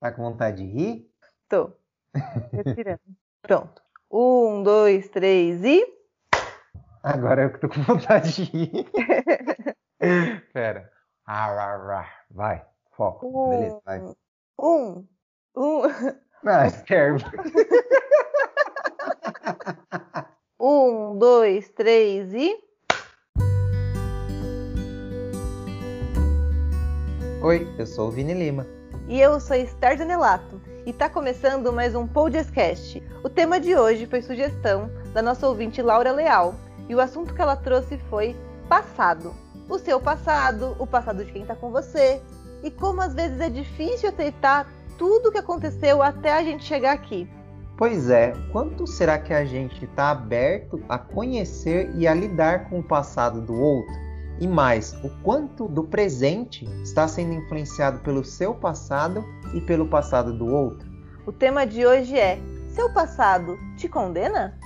Tá com vontade de rir? Tô. Respirando. Pronto. Um, dois, três e. Agora eu que tô com vontade de rir. Pera. Ah, vai, foco. Um, Beleza, vai. Um. Um. Ah, serve. Um, dois, três e. Oi, eu sou o Vini Lima. E eu sou Esther Zanelato. E tá começando mais um podcast. O tema de hoje foi sugestão da nossa ouvinte Laura Leal. E o assunto que ela trouxe foi passado. O seu passado, o passado de quem tá com você. E como às vezes é difícil aceitar tudo o que aconteceu até a gente chegar aqui. Pois é, quanto será que a gente está aberto a conhecer e a lidar com o passado do outro? E mais, o quanto do presente está sendo influenciado pelo seu passado e pelo passado do outro? O tema de hoje é: Seu passado te condena?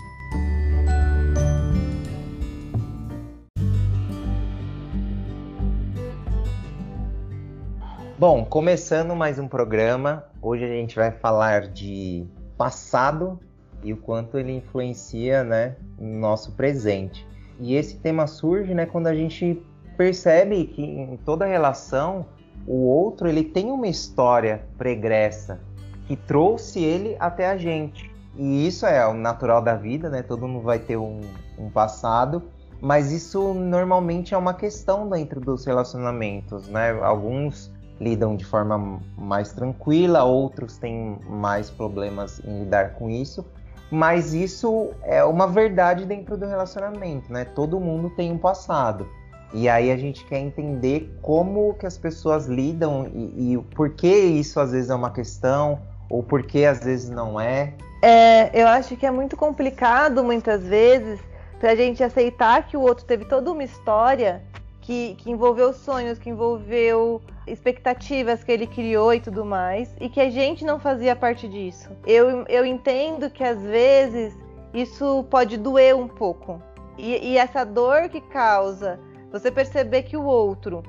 Bom, começando mais um programa, hoje a gente vai falar de passado e o quanto ele influencia, né, no nosso presente. E esse tema surge, né, quando a gente percebe que em toda relação o outro ele tem uma história pregressa que trouxe ele até a gente. E isso é o natural da vida, né? Todo mundo vai ter um, um passado, mas isso normalmente é uma questão dentro dos relacionamentos, né? Alguns lidam de forma mais tranquila, outros têm mais problemas em lidar com isso. Mas isso é uma verdade dentro do relacionamento, né? Todo mundo tem um passado. E aí a gente quer entender como que as pessoas lidam e, e por que isso às vezes é uma questão ou por que às vezes não é. É, eu acho que é muito complicado muitas vezes pra gente aceitar que o outro teve toda uma história que, que envolveu sonhos, que envolveu expectativas que ele criou e tudo mais, e que a gente não fazia parte disso. Eu, eu entendo que às vezes isso pode doer um pouco. E, e essa dor que causa você perceber que o outro,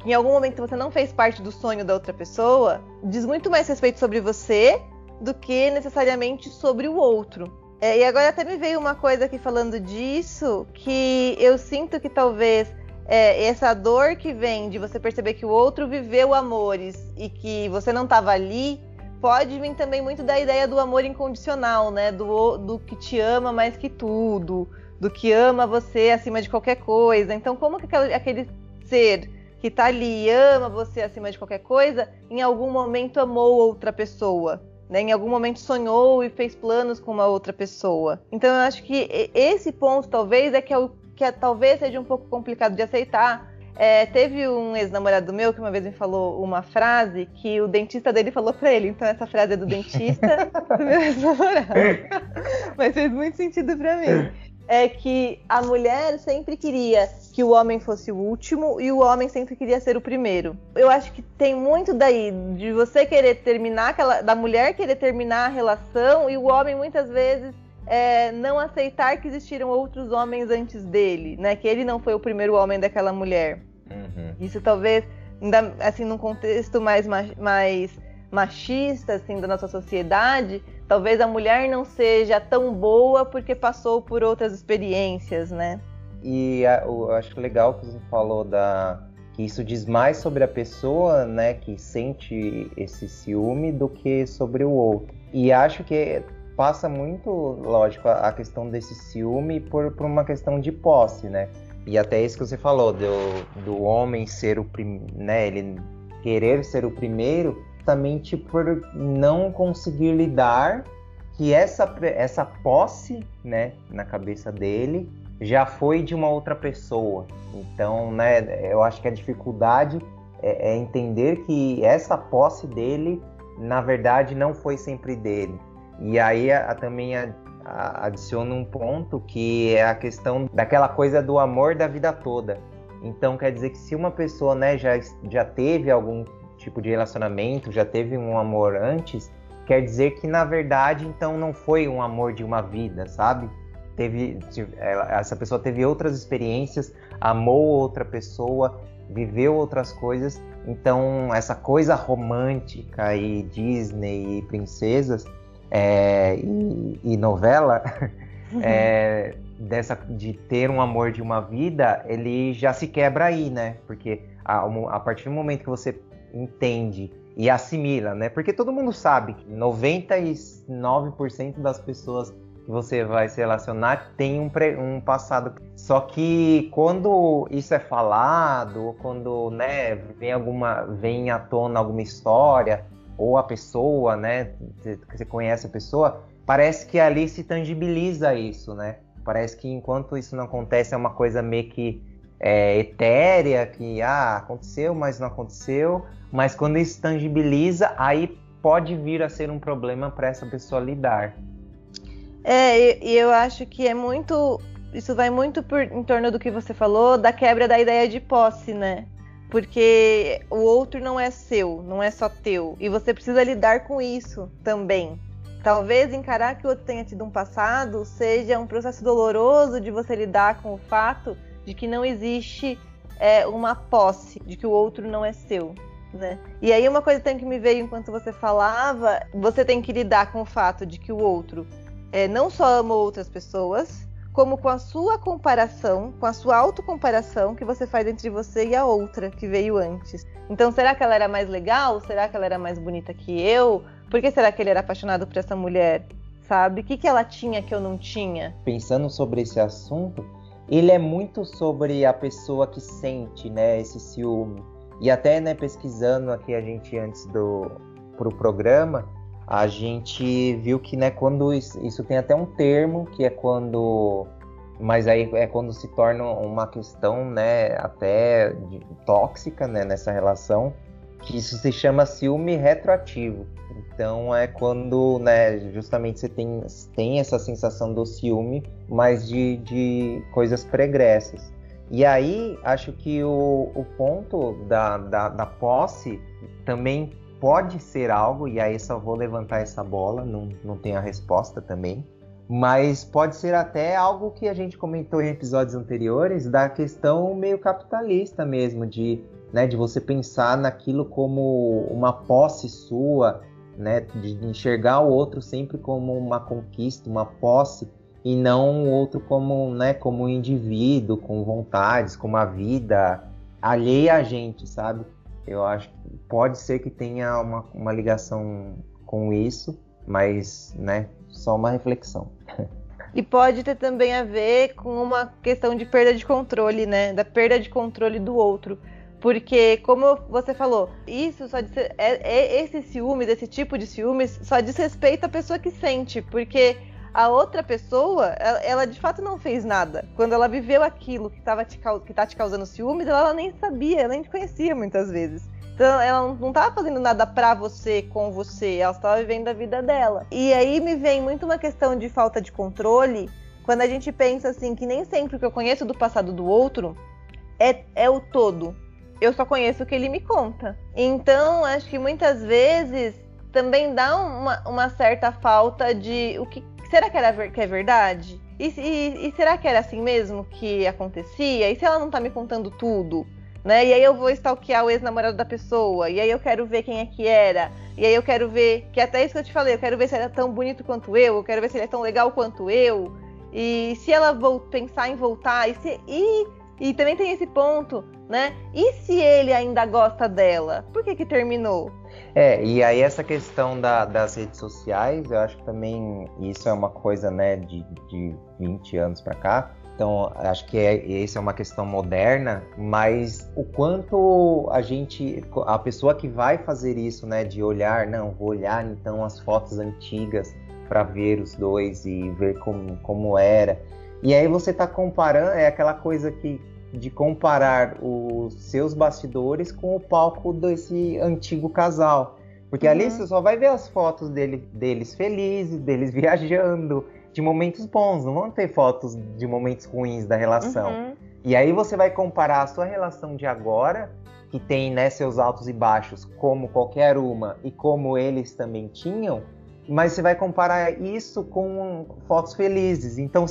que em algum momento você não fez parte do sonho da outra pessoa, diz muito mais respeito sobre você do que necessariamente sobre o outro. É, e agora até me veio uma coisa aqui falando disso, que eu sinto que talvez é, essa dor que vem de você perceber que o outro viveu amores e que você não estava ali, pode vir também muito da ideia do amor incondicional, né? Do, do que te ama mais que tudo, do que ama você acima de qualquer coisa. Então, como que aquele, ser que tá ali e ama você acima de qualquer coisa, em algum momento amou outra pessoa? Né? Em algum momento sonhou e fez planos com uma outra pessoa. Então, eu acho que esse ponto, talvez, é que, é o, que é, talvez seja um pouco complicado de aceitar. É, teve um ex-namorado meu que uma vez me falou uma frase que o dentista dele falou para ele. Então, essa frase é do dentista do meu ex-namorado. Mas fez muito sentido para mim é que a mulher sempre queria que o homem fosse o último e o homem sempre queria ser o primeiro. Eu acho que tem muito daí de você querer terminar aquela, da mulher querer terminar a relação e o homem muitas vezes é, não aceitar que existiram outros homens antes dele, né? Que ele não foi o primeiro homem daquela mulher. Uhum. Isso talvez, assim, num contexto mais, mais machista, assim, da nossa sociedade, talvez a mulher não seja tão boa porque passou por outras experiências, né? E eu acho legal que você falou da que isso diz mais sobre a pessoa, né, que sente esse ciúme do que sobre o outro. E acho que passa muito, lógico, a questão desse ciúme por, por uma questão de posse, né? E até isso que você falou do, do homem ser o primeiro, né, ele querer ser o primeiro, justamente por não conseguir lidar que essa, essa posse, né, na cabeça dele já foi de uma outra pessoa. Então, né, eu acho que a dificuldade é, é entender que essa posse dele, na verdade, não foi sempre dele. E aí a, a, também a, adiciona um ponto que é a questão daquela coisa do amor da vida toda. Então quer dizer que se uma pessoa né, já, já teve algum tipo de relacionamento, já teve um amor antes, quer dizer que na verdade então não foi um amor de uma vida, sabe? Teve essa pessoa teve outras experiências, amou outra pessoa viveu outras coisas. Então, essa coisa romântica e Disney e princesas é, e, e, novela, uhum. é, dessa, de ter um amor de uma vida, ele já se quebra aí, né? Porque a, a partir do momento que você entende e assimila, né? Porque todo mundo sabe que 99% das pessoas que você vai se relacionar tem um, um passado. Só que quando isso é falado, ou quando né, vem alguma vem à tona alguma história, ou a pessoa, né, você conhece a pessoa, parece que ali se tangibiliza isso, né? Parece que enquanto isso não acontece é uma coisa meio que é, etérea, que ah, aconteceu, mas não aconteceu. Mas quando isso tangibiliza, aí pode vir a ser um problema para essa pessoa lidar. É, e eu acho que é muito. Isso vai muito por, em torno do que você falou, da quebra da ideia de posse, né? Porque o outro não é seu, não é só teu. E você precisa lidar com isso também. Talvez encarar que o outro tenha tido um passado seja um processo doloroso de você lidar com o fato de que não existe é, uma posse, de que o outro não é seu. Né? E aí uma coisa que me veio enquanto você falava, você tem que lidar com o fato de que o outro é, não só ama outras pessoas, como com a sua comparação, com a sua autocomparação que você faz entre você e a outra que veio antes. Então, será que ela era mais legal? Será que ela era mais bonita que eu? Por que será que ele era apaixonado por essa mulher? Sabe? O que, que ela tinha que eu não tinha? Pensando sobre esse assunto, ele é muito sobre a pessoa que sente, né, esse ciúme. E até, né, pesquisando aqui a gente antes do pro programa, a gente viu que, né, quando isso, isso tem até um termo que é quando mas aí é quando se torna uma questão, né, até de, tóxica, né, nessa relação, que isso se chama ciúme retroativo. Então é quando, né, justamente você tem, tem essa sensação do ciúme, mas de, de coisas pregressas. E aí acho que o, o ponto da, da, da posse também pode ser algo, e aí só vou levantar essa bola, não, não tenho a resposta também. Mas pode ser até algo que a gente comentou em episódios anteriores, da questão meio capitalista mesmo, de né, de você pensar naquilo como uma posse sua, né, de enxergar o outro sempre como uma conquista, uma posse e não o outro como, né, como um indivíduo com vontades, com uma vida alheia a gente, sabe? Eu acho que pode ser que tenha uma, uma ligação com isso, mas, né, só uma reflexão. E pode ter também a ver com uma questão de perda de controle, né? Da perda de controle do outro. Porque, como você falou, isso só diz, é, é, esse ciúme, desse tipo de ciúmes, só diz respeito à pessoa que sente. Porque a outra pessoa, ela, ela de fato não fez nada. Quando ela viveu aquilo que, tava te, que tá te causando ciúmes, ela, ela nem sabia, ela nem te conhecia muitas vezes. Então ela não estava fazendo nada pra você, com você, ela estava vivendo a vida dela. E aí me vem muito uma questão de falta de controle, quando a gente pensa assim que nem sempre o que eu conheço do passado do outro é, é o todo eu só conheço o que ele me conta. Então, acho que muitas vezes também dá uma, uma certa falta de o que será que, era, que é verdade? E, e, e, será que era assim mesmo que acontecia? E se ela não tá me contando tudo? Né? E aí eu vou stalkear o ex-namorado da pessoa, e aí eu quero ver quem é que era, e aí eu quero ver, que até isso que eu te falei, eu quero ver se ele é tão bonito quanto eu, eu quero ver se ele é tão legal quanto eu, e se ela pensar em voltar, e, se, e e também tem esse ponto, né? E se ele ainda gosta dela? Por que que terminou? É, e aí essa questão da, das redes sociais, eu acho que também isso é uma coisa, né, de, de 20 anos para cá. Então, acho que é, essa é uma questão moderna, mas o quanto a gente, a pessoa que vai fazer isso, né, de olhar, não, vou olhar então as fotos antigas para ver os dois e ver como, como era. E aí você está comparando, é aquela coisa que de comparar os seus bastidores com o palco desse antigo casal. Porque uhum. ali você só vai ver as fotos dele, deles felizes, deles viajando, de momentos bons, não vão ter fotos de momentos ruins da relação. Uhum. E aí você vai comparar a sua relação de agora, que tem né, seus altos e baixos, como qualquer uma, e como eles também tinham, mas você vai comparar isso com fotos felizes. Então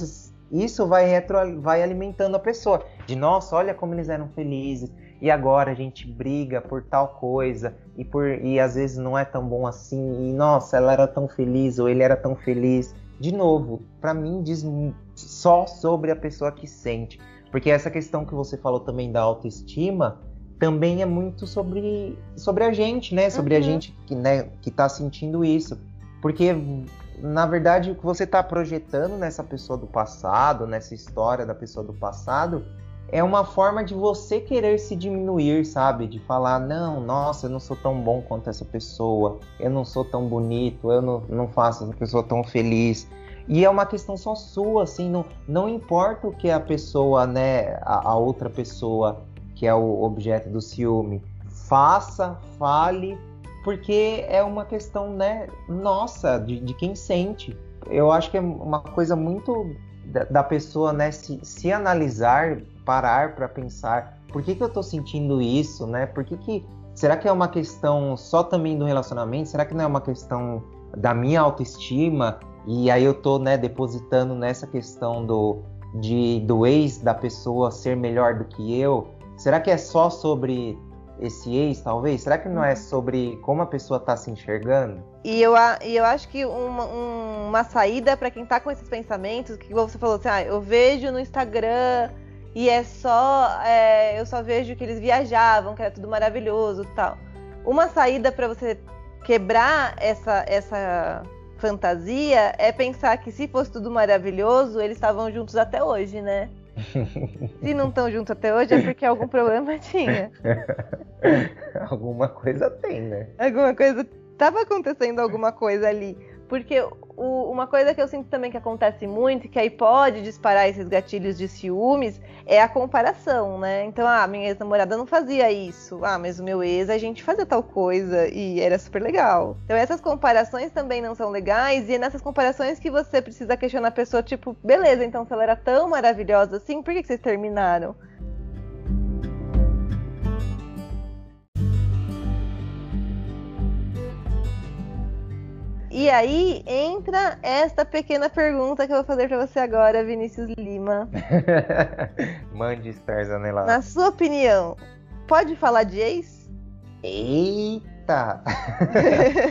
isso vai, retro, vai alimentando a pessoa. De nossa, olha como eles eram felizes. e agora a gente briga por tal coisa e por e às vezes não é tão bom assim e nossa, ela era tão feliz ou ele era tão feliz. De novo, para mim diz só sobre a pessoa que sente, porque essa questão que você falou também da autoestima também é muito sobre sobre a gente, né? Sobre uhum. a gente que, né, que tá sentindo isso. Porque na verdade, o que você está projetando nessa pessoa do passado, nessa história da pessoa do passado, é uma forma de você querer se diminuir, sabe? De falar, não, nossa, eu não sou tão bom quanto essa pessoa, eu não sou tão bonito, eu não, não faço essa pessoa tão feliz. E é uma questão só sua, assim, não, não importa o que a pessoa, né, a, a outra pessoa, que é o objeto do ciúme, faça, fale, porque é uma questão, né, nossa, de, de quem sente. Eu acho que é uma coisa muito da, da pessoa, né, se, se analisar, parar para pensar, por que, que eu estou sentindo isso, né? Por que, que será que é uma questão só também do relacionamento? Será que não é uma questão da minha autoestima? E aí eu tô, né, depositando nessa questão do de do ex da pessoa ser melhor do que eu? Será que é só sobre esse ex, talvez? Será que não é sobre como a pessoa está se enxergando? E eu, e eu acho que uma, uma saída para quem está com esses pensamentos, que você falou assim, ah, eu vejo no Instagram e é só. É, eu só vejo que eles viajavam, que era tudo maravilhoso tal. Uma saída para você quebrar essa, essa fantasia é pensar que se fosse tudo maravilhoso, eles estavam juntos até hoje, né? Se não estão juntos até hoje é porque algum problema tinha. alguma coisa tem, né? Alguma coisa. Tava acontecendo alguma coisa ali. Porque o, uma coisa que eu sinto também que acontece muito, que aí pode disparar esses gatilhos de ciúmes, é a comparação, né? Então, ah, minha ex-namorada não fazia isso. Ah, mas o meu ex, a gente fazia tal coisa e era super legal. Então, essas comparações também não são legais e é nessas comparações que você precisa questionar a pessoa, tipo, beleza, então se ela era tão maravilhosa assim, por que, que vocês terminaram? E aí entra esta pequena pergunta que eu vou fazer para você agora, Vinícius Lima. Mande Starzane lá. Na sua opinião, pode falar de ex? Eita!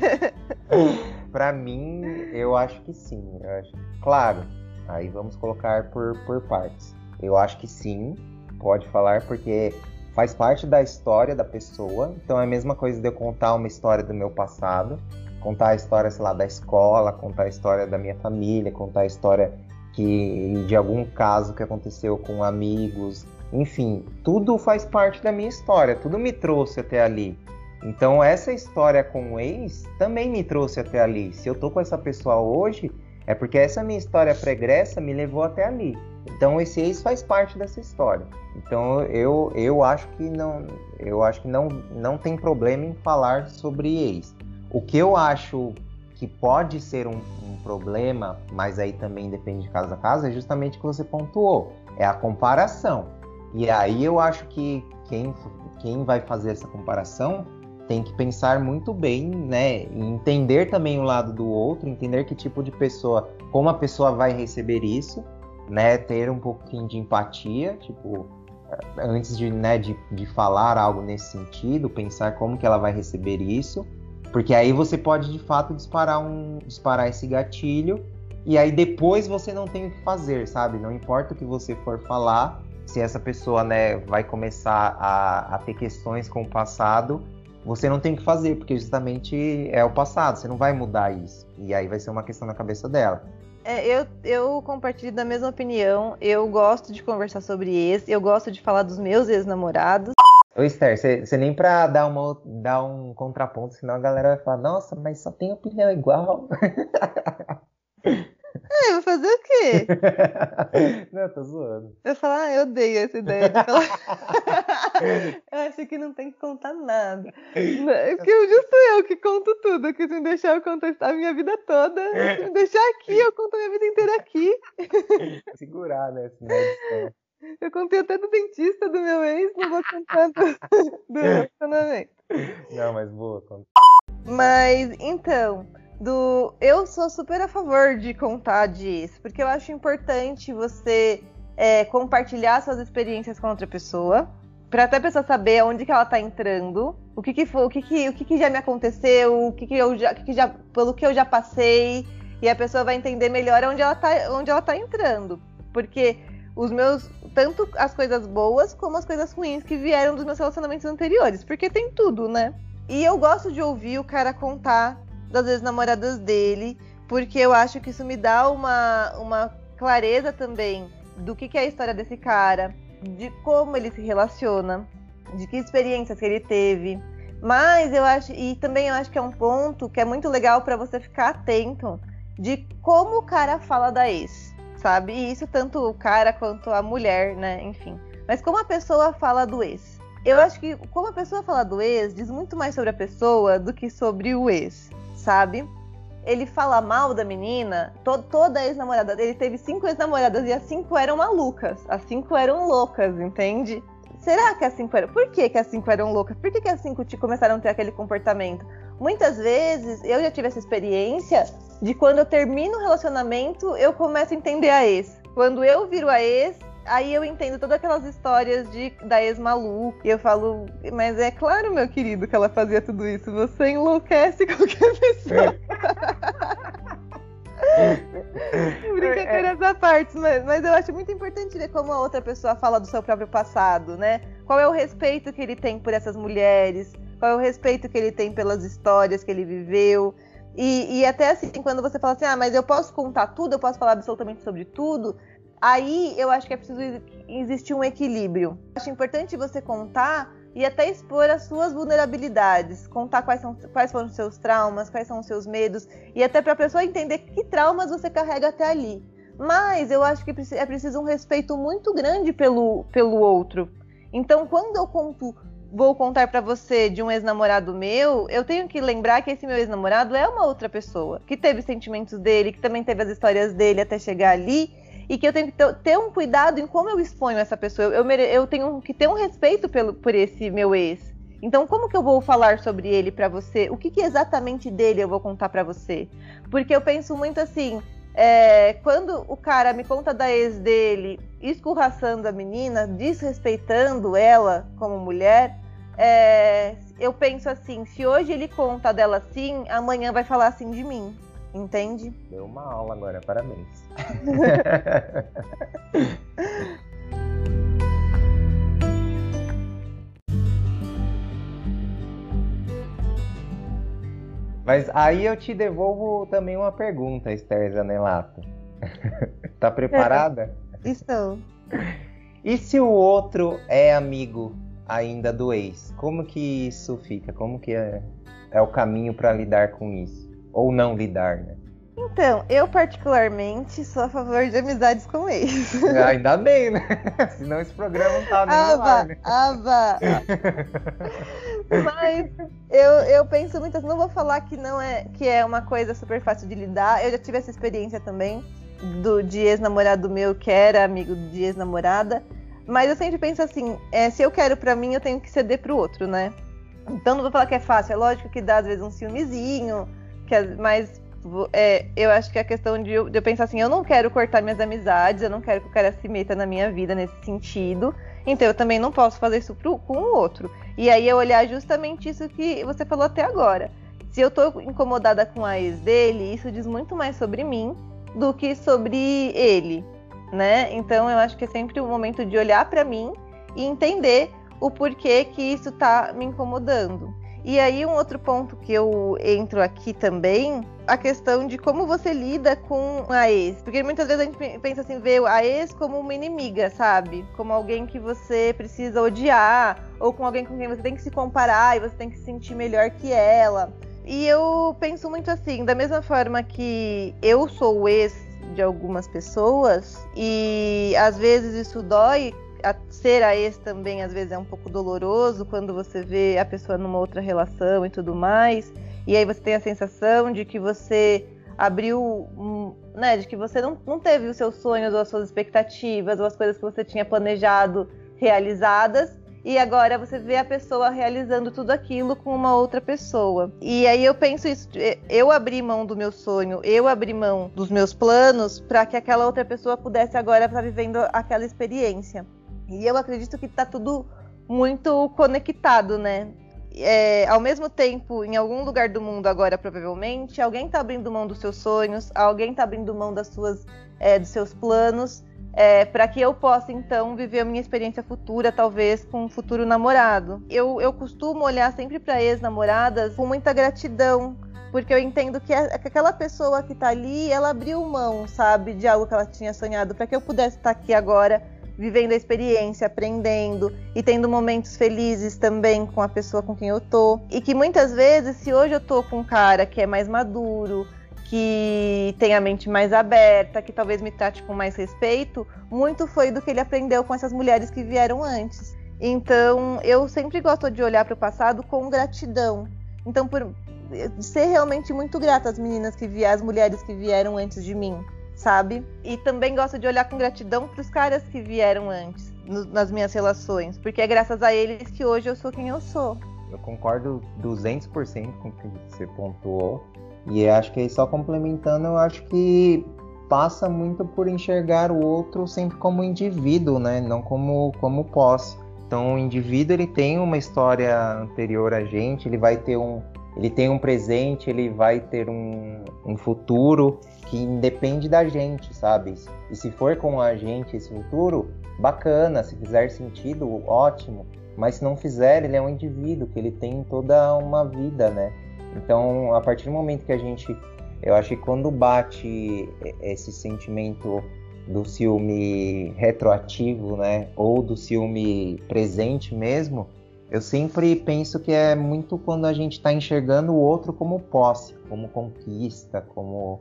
para mim, eu acho que sim. Acho... Claro, aí vamos colocar por, por partes. Eu acho que sim, pode falar, porque faz parte da história da pessoa. Então é a mesma coisa de eu contar uma história do meu passado contar a história, sei lá, da escola, contar a história da minha família, contar a história que de algum caso que aconteceu com amigos, enfim, tudo faz parte da minha história, tudo me trouxe até ali. Então essa história com o ex também me trouxe até ali. Se eu tô com essa pessoa hoje, é porque essa minha história pregressa me levou até ali. Então esse ex faz parte dessa história. Então eu, eu acho que não eu acho que não, não tem problema em falar sobre ex. O que eu acho que pode ser um, um, problema, mas aí também depende de casa a casa, é justamente o que você pontuou, é a comparação. E aí eu acho que quem, quem vai fazer essa comparação tem que pensar muito bem, né? Entender também o lado do outro, entender que tipo de pessoa, como a pessoa vai receber isso, né? Ter um pouquinho de empatia, tipo, antes de, né, de, de falar algo nesse sentido, pensar como que ela vai receber isso porque aí você pode de fato disparar um disparar esse gatilho e aí depois você não tem o que fazer, sabe? Não importa o que você for falar, se essa pessoa né, vai começar a, a ter questões com o passado, você não tem o que fazer, porque justamente é o passado, você não vai mudar isso. E aí vai ser uma questão na cabeça dela. É, eu, eu compartilho da mesma opinião. Eu gosto de conversar sobre esse, eu gosto de falar dos meus ex-namorados. Ô Esther, você nem pra dar, uma, dar um contraponto, senão a galera vai falar, nossa, mas só tem opinião igual. É, vou fazer o quê? Não, tô zoando. Eu falo, ah, eu odeio essa ideia de falar. eu acho que não tem que contar nada. Porque justo eu que conto tudo, que se me deixar eu conto a minha vida toda. Se me deixar aqui, eu conto a minha vida inteira aqui. Segurar, né? Eu contei até do dentista do meu ex, não vou contar do, do relacionamento. Não, mas boa, conta. Mas, então, do eu sou super a favor de contar disso, porque eu acho importante você é, compartilhar suas experiências com outra pessoa. para até a pessoa saber onde que ela tá entrando, o que que foi, o que que, o que, que já me aconteceu, o que que eu já, que que já, pelo que eu já passei, e a pessoa vai entender melhor onde ela tá, onde ela tá entrando. Porque os meus, tanto as coisas boas como as coisas ruins que vieram dos meus relacionamentos anteriores, porque tem tudo, né? E eu gosto de ouvir o cara contar das ex-namoradas dele, porque eu acho que isso me dá uma, uma clareza também do que, que é a história desse cara, de como ele se relaciona, de que experiências que ele teve. Mas eu acho, e também eu acho que é um ponto que é muito legal para você ficar atento de como o cara fala da ex, sabe? E isso tanto o cara quanto a mulher, né? Enfim. Mas como a pessoa fala do ex. Eu acho que como a pessoa fala do ex diz muito mais sobre a pessoa do que sobre o ex, sabe? Ele fala mal da menina, to toda ex-namorada. Ele teve cinco ex-namoradas e as cinco eram malucas. As cinco eram loucas, entende? Será que as cinco eram? Por que, que as cinco eram loucas? Por que, que as cinco começaram a ter aquele comportamento? Muitas vezes eu já tive essa experiência de quando eu termino o relacionamento, eu começo a entender a ex. Quando eu viro a ex, aí eu entendo todas aquelas histórias de, da ex maluca. E eu falo, mas é claro, meu querido, que ela fazia tudo isso. Você enlouquece qualquer pessoa. Brincadeiras à parte, mas, mas eu acho muito importante ver como a outra pessoa fala do seu próprio passado, né? Qual é o respeito que ele tem por essas mulheres, qual é o respeito que ele tem pelas histórias que ele viveu. E, e, até assim, quando você fala assim, ah, mas eu posso contar tudo, eu posso falar absolutamente sobre tudo, aí eu acho que é preciso existir um equilíbrio. Acho importante você contar e até expor as suas vulnerabilidades, contar quais, são, quais foram os seus traumas, quais são os seus medos, e até para a pessoa entender que traumas você carrega até ali. Mas eu acho que é preciso um respeito muito grande pelo, pelo outro. Então, quando eu conto vou contar para você de um ex-namorado meu, eu tenho que lembrar que esse meu ex-namorado é uma outra pessoa, que teve sentimentos dele, que também teve as histórias dele até chegar ali, e que eu tenho que ter um cuidado em como eu exponho essa pessoa. Eu, mere... eu tenho que ter um respeito pelo, por esse meu ex. Então, como que eu vou falar sobre ele para você? O que, que exatamente dele eu vou contar para você? Porque eu penso muito assim, é, quando o cara me conta da ex dele, escorraçando a menina, desrespeitando ela como mulher, é, eu penso assim: se hoje ele conta dela assim, amanhã vai falar assim de mim. Entende? Deu uma aula agora, parabéns. Mas aí eu te devolvo também uma pergunta, Esther Zanelato. tá preparada? Estou. E se o outro é amigo ainda do ex? Como que isso fica? Como que é, é o caminho para lidar com isso? Ou não lidar, né? Então, eu particularmente sou a favor de amizades com ex. Ainda bem, né? Senão esse programa não tava nem aba, ar, né? Aba. Mas eu, eu penso muito assim, não vou falar que não é que é uma coisa super fácil de lidar. Eu já tive essa experiência também do de ex-namorado meu que era amigo de ex-namorada. Mas eu sempre penso assim, é, se eu quero para mim, eu tenho que ceder pro outro, né? Então não vou falar que é fácil, é lógico que dá às vezes um ciúmezinho, que, mas é, eu acho que a questão de eu, de eu, pensar assim, eu não quero cortar minhas amizades, eu não quero que o cara se meta na minha vida nesse sentido, então eu também não posso fazer isso pro, com o outro. E aí eu olhar justamente isso que você falou até agora. Se eu tô incomodada com a ex dele, isso diz muito mais sobre mim do que sobre ele, né? Então eu acho que é sempre o um momento de olhar para mim e entender o porquê que isso tá me incomodando. E aí um outro ponto que eu entro aqui também, a questão de como você lida com a ex. Porque muitas vezes a gente pensa assim, vê a ex como uma inimiga, sabe? Como alguém que você precisa odiar, ou com alguém com quem você tem que se comparar e você tem que se sentir melhor que ela. E eu penso muito assim, da mesma forma que eu sou o ex de algumas pessoas, e às vezes isso dói a, ser a ex também às vezes é um pouco doloroso quando você vê a pessoa numa outra relação e tudo mais. E aí você tem a sensação de que você abriu, né, de que você não, não teve os seus sonhos ou as suas expectativas ou as coisas que você tinha planejado realizadas. E agora você vê a pessoa realizando tudo aquilo com uma outra pessoa. E aí eu penso isso, eu abri mão do meu sonho, eu abri mão dos meus planos para que aquela outra pessoa pudesse agora estar vivendo aquela experiência. E eu acredito que tá tudo muito conectado, né? É, ao mesmo tempo, em algum lugar do mundo agora, provavelmente, alguém está abrindo mão dos seus sonhos, alguém está abrindo mão das suas, é, dos seus planos, é, para que eu possa então viver a minha experiência futura, talvez com um futuro namorado. Eu, eu costumo olhar sempre para ex-namoradas com muita gratidão, porque eu entendo que, aquela pessoa que está ali, ela abriu mão, sabe, de algo que ela tinha sonhado, para que eu pudesse estar aqui agora vivendo a experiência, aprendendo e tendo momentos felizes também com a pessoa com quem eu tô. E que muitas vezes, se hoje eu tô com um cara que é mais maduro, que tem a mente mais aberta, que talvez me trate com mais respeito, muito foi do que ele aprendeu com essas mulheres que vieram antes. Então, eu sempre gosto de olhar para o passado com gratidão. Então, por ser realmente muito grata às meninas que vieram, às mulheres que vieram antes de mim, sabe? E também gosto de olhar com gratidão para os caras que vieram antes no, nas minhas relações, porque é graças a eles que hoje eu sou quem eu sou. Eu concordo 200% com o que você pontuou. E acho que aí só complementando, eu acho que passa muito por enxergar o outro sempre como indivíduo, né? Não como, como posse. Então o indivíduo ele tem uma história anterior a gente, ele vai ter um, ele tem um presente, ele vai ter um, um futuro que independe da gente, sabe? E se for com a gente esse futuro, bacana, se fizer sentido, ótimo. Mas se não fizer, ele é um indivíduo que ele tem toda uma vida, né? Então, a partir do momento que a gente, eu acho que quando bate esse sentimento do ciúme retroativo, né, ou do ciúme presente mesmo, eu sempre penso que é muito quando a gente está enxergando o outro como posse, como conquista, como,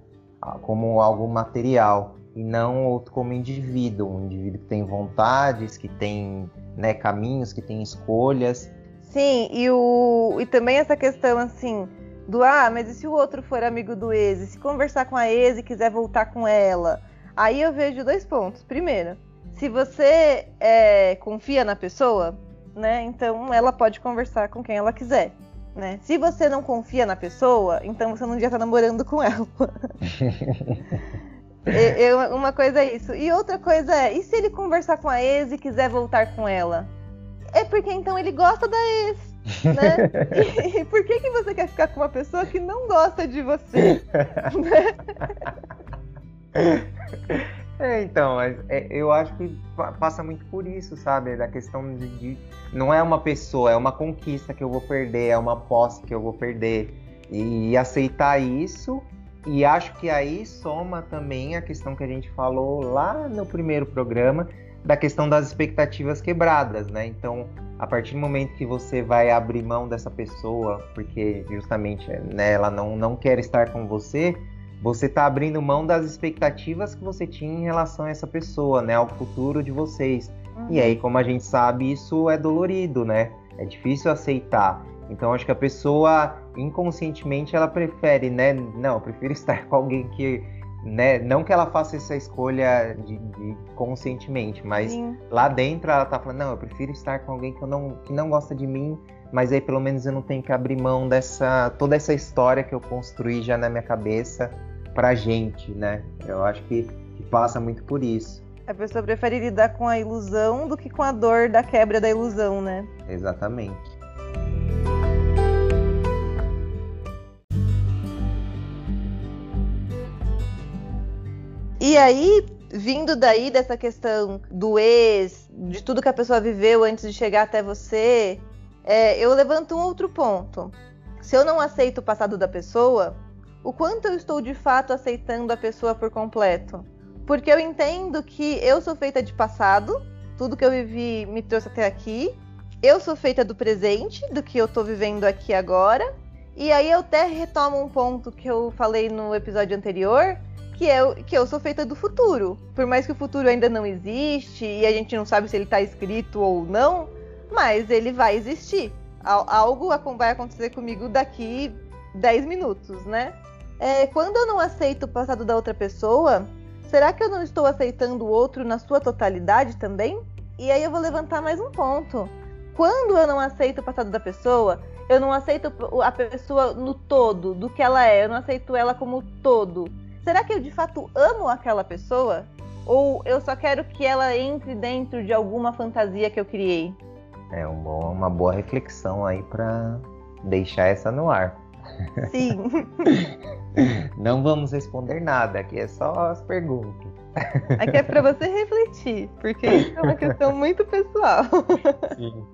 como algo material, e não outro como indivíduo, um indivíduo que tem vontades, que tem né, caminhos, que tem escolhas. Sim, e, o, e também essa questão assim do ah, mas e se o outro for amigo do ex? E se conversar com a ex e quiser voltar com ela? Aí eu vejo dois pontos. Primeiro, se você é, confia na pessoa, né? Então ela pode conversar com quem ela quiser. Né? Se você não confia na pessoa, então você não devia estar namorando com ela. uma coisa é isso. E outra coisa é, e se ele conversar com a ex e quiser voltar com ela? É porque então ele gosta da ex. Né? E, e, por que, que você quer ficar com uma pessoa que não gosta de você? É, então, é, eu acho que passa muito por isso, sabe? Da questão de, de, Não é uma pessoa, é uma conquista que eu vou perder, é uma posse que eu vou perder. E, e aceitar isso. E acho que aí soma também a questão que a gente falou lá no primeiro programa, da questão das expectativas quebradas, né? Então, a partir do momento que você vai abrir mão dessa pessoa, porque justamente né, ela não, não quer estar com você, você está abrindo mão das expectativas que você tinha em relação a essa pessoa, né, ao futuro de vocês. Uhum. E aí, como a gente sabe, isso é dolorido, né? É difícil aceitar. Então, acho que a pessoa inconscientemente ela prefere, né? Não, eu prefiro estar com alguém que né? Não que ela faça essa escolha de, de conscientemente, mas Sim. lá dentro ela tá falando, não, eu prefiro estar com alguém que, não, que não gosta de mim, mas aí pelo menos eu não tenho que abrir mão dessa toda essa história que eu construí já na minha cabeça pra gente, né? Eu acho que, que passa muito por isso. A pessoa prefere lidar com a ilusão do que com a dor da quebra da ilusão, né? Exatamente. E aí, vindo daí dessa questão do ex, de tudo que a pessoa viveu antes de chegar até você, é, eu levanto um outro ponto. Se eu não aceito o passado da pessoa, o quanto eu estou de fato aceitando a pessoa por completo? Porque eu entendo que eu sou feita de passado, tudo que eu vivi me trouxe até aqui. Eu sou feita do presente, do que eu estou vivendo aqui agora. E aí eu até retomo um ponto que eu falei no episódio anterior, que eu, que eu sou feita do futuro. Por mais que o futuro ainda não existe e a gente não sabe se ele está escrito ou não, mas ele vai existir. Algo vai acontecer comigo daqui 10 minutos, né? É, quando eu não aceito o passado da outra pessoa, será que eu não estou aceitando o outro na sua totalidade também? E aí eu vou levantar mais um ponto. Quando eu não aceito o passado da pessoa, eu não aceito a pessoa no todo, do que ela é, eu não aceito ela como todo será que eu de fato amo aquela pessoa? Ou eu só quero que ela entre dentro de alguma fantasia que eu criei? É um bom, uma boa reflexão aí para deixar essa no ar. Sim. Não vamos responder nada, aqui é só as perguntas. Aqui é para você refletir, porque isso é uma questão muito pessoal. Sim.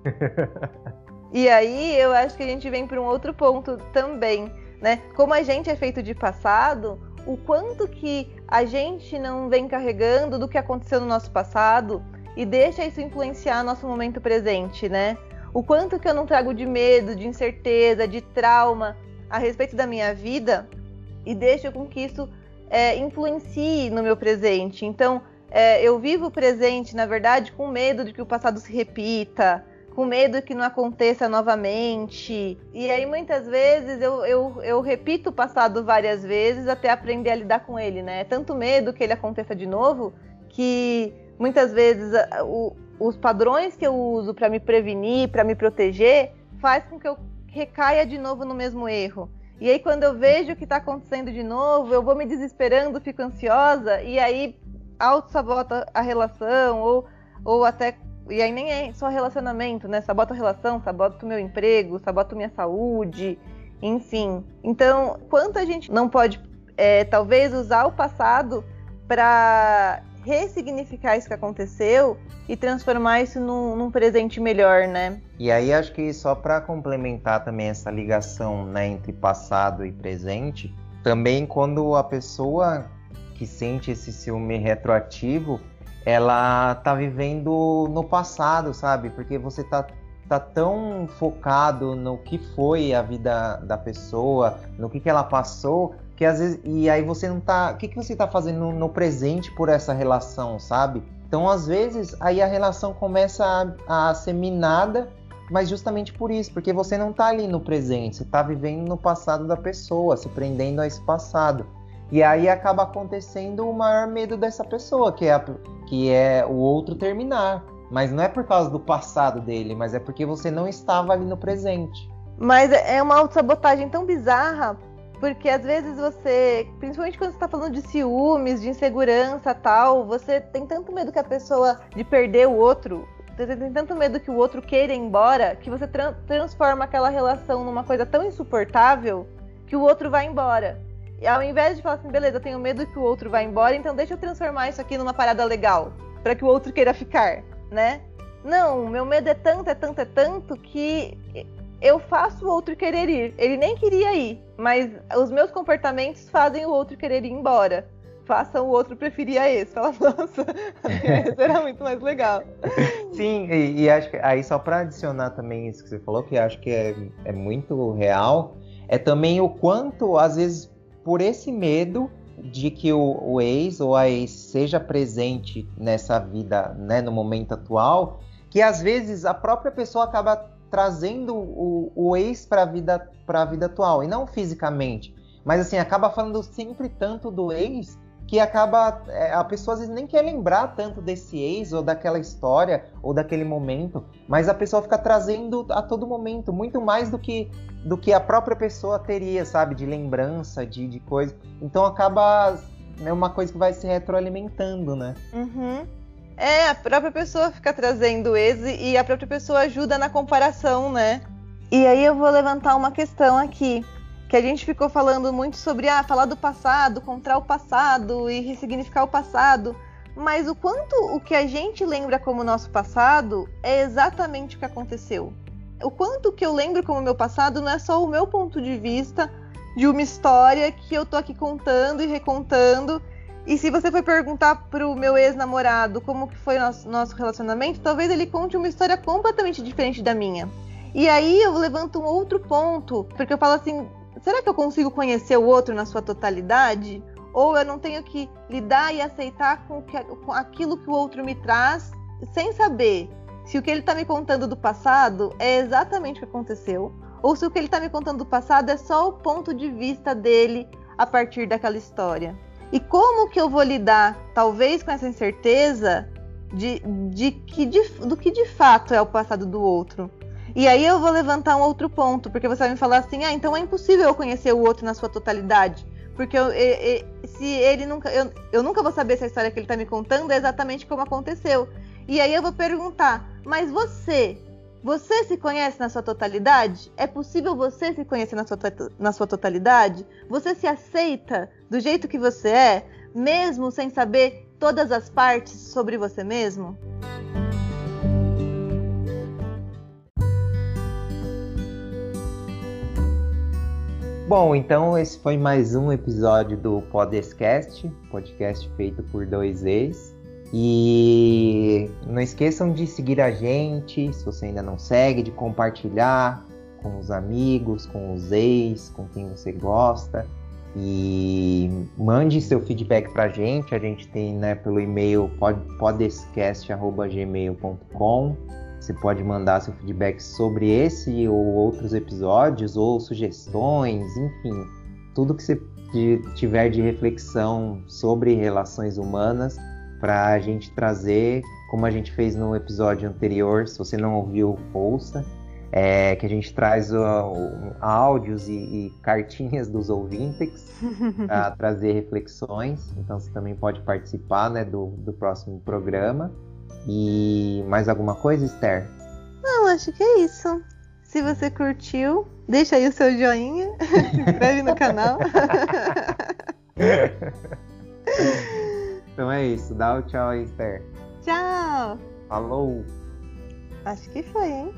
E aí eu acho que a gente vem para um outro ponto também, né? Como a gente é feito de passado, o quanto que a gente não vem carregando do que aconteceu no nosso passado e deixa isso influenciar nosso momento presente, né? O quanto que eu não trago de medo, de incerteza, de trauma a respeito da minha vida e deixo com que isso é, influencie no meu presente. Então, é, eu vivo o presente, na verdade, com medo de que o passado se repita, com medo que não aconteça novamente. E aí, muitas vezes, eu, eu, eu repito o passado várias vezes até aprender a lidar com ele, né? É tanto medo que ele aconteça de novo que muitas vezes o, os padrões que eu uso para me prevenir, para me proteger, faz com que eu recaia de novo no mesmo erro. E aí, quando eu vejo o que está acontecendo de novo, eu vou me desesperando, fico ansiosa, e aí auto-sabota a relação, ou, ou até. E aí nem é só relacionamento, né? Sabota a relação, sabota o meu emprego, sabota a minha saúde, enfim. Então, quanto a gente não pode, é, talvez, usar o passado para ressignificar isso que aconteceu e transformar isso num, num presente melhor, né? E aí acho que só para complementar também essa ligação né, entre passado e presente, também quando a pessoa que sente esse ciúme retroativo, ela tá vivendo no passado, sabe? Porque você tá tá tão focado no que foi a vida da pessoa, no que, que ela passou, que às vezes e aí você não tá, o que que você tá fazendo no, presente por essa relação, sabe? Então às vezes aí a relação começa a, a ser minada, mas justamente por isso, porque você não tá ali no presente, você tá vivendo no passado da pessoa, se prendendo a esse passado. E aí acaba acontecendo o maior medo dessa pessoa, que é, a, que é o outro terminar. Mas não é por causa do passado dele, mas é porque você não estava ali no presente. Mas é uma autossabotagem tão bizarra, porque às vezes você, principalmente quando você está falando de ciúmes, de insegurança tal, você tem tanto medo que a pessoa de perder o outro, você tem tanto medo que o outro queira ir embora, que você tra transforma aquela relação numa coisa tão insuportável que o outro vai embora. E ao invés de falar assim, beleza, eu tenho medo que o outro vá embora, então deixa eu transformar isso aqui numa parada legal, para que o outro queira ficar, né? Não, meu medo é tanto, é tanto, é tanto que eu faço o outro querer ir. Ele nem queria ir, mas os meus comportamentos fazem o outro querer ir embora. Façam o outro preferir a esse. Fala, nossa, esse era muito mais legal. Sim, e, e acho que aí só para adicionar também isso que você falou, que acho que é, é muito real, é também o quanto, às vezes, por esse medo de que o, o, ex ou a ex seja presente nessa vida, né, no momento atual, que às vezes a própria pessoa acaba trazendo o, o ex para a vida, a vida atual, e não fisicamente. Mas assim, acaba falando sempre tanto do ex que acaba. É, a pessoa às vezes nem quer lembrar tanto desse ex, ou daquela história, ou daquele momento, mas a pessoa fica trazendo a todo momento, muito mais do que, do que a própria pessoa teria, sabe? De lembrança, de, de coisa. Então acaba. É uma coisa que vai se retroalimentando, né? Uhum. É, a própria pessoa fica trazendo esse e a própria pessoa ajuda na comparação, né? E aí eu vou levantar uma questão aqui, que a gente ficou falando muito sobre ah, falar do passado, contar o passado e ressignificar o passado, mas o quanto o que a gente lembra como nosso passado é exatamente o que aconteceu. O quanto que eu lembro como meu passado não é só o meu ponto de vista de uma história que eu tô aqui contando e recontando e se você for perguntar pro meu ex-namorado como que foi nosso, nosso relacionamento, talvez ele conte uma história completamente diferente da minha. E aí eu levanto um outro ponto, porque eu falo assim, será que eu consigo conhecer o outro na sua totalidade? Ou eu não tenho que lidar e aceitar com, que, com aquilo que o outro me traz, sem saber se o que ele está me contando do passado é exatamente o que aconteceu, ou se o que ele está me contando do passado é só o ponto de vista dele a partir daquela história. E como que eu vou lidar, talvez, com essa incerteza de, de que de, do que de fato é o passado do outro? E aí eu vou levantar um outro ponto, porque você vai me falar assim, ah, então é impossível eu conhecer o outro na sua totalidade. Porque eu, eu, eu, se ele nunca. Eu, eu nunca vou saber se a história que ele está me contando é exatamente como aconteceu. E aí eu vou perguntar, mas você Você se conhece na sua totalidade? É possível você se conhecer na sua, na sua totalidade? Você se aceita do jeito que você é, mesmo sem saber todas as partes sobre você mesmo? Bom, então esse foi mais um episódio do Podescast, podcast feito por dois ex. E não esqueçam de seguir a gente, se você ainda não segue, de compartilhar com os amigos, com os ex, com quem você gosta. E mande seu feedback pra gente. A gente tem né, pelo e-mail podescast.gmail.com. Você pode mandar seu feedback sobre esse ou outros episódios, ou sugestões, enfim, tudo que você tiver de reflexão sobre relações humanas para a gente trazer, como a gente fez no episódio anterior, se você não ouviu, ouça, é, que a gente traz áudios e, e, cartinhas dos ouvintes para trazer reflexões. Então você também pode participar né, do, do próximo programa. E mais alguma coisa, Esther? Não, acho que é isso. Se você curtiu, deixa aí o seu joinha, se inscreve no canal. Então é isso. Dá o tchau aí, Esther. Tchau! Falou! Acho que foi, hein?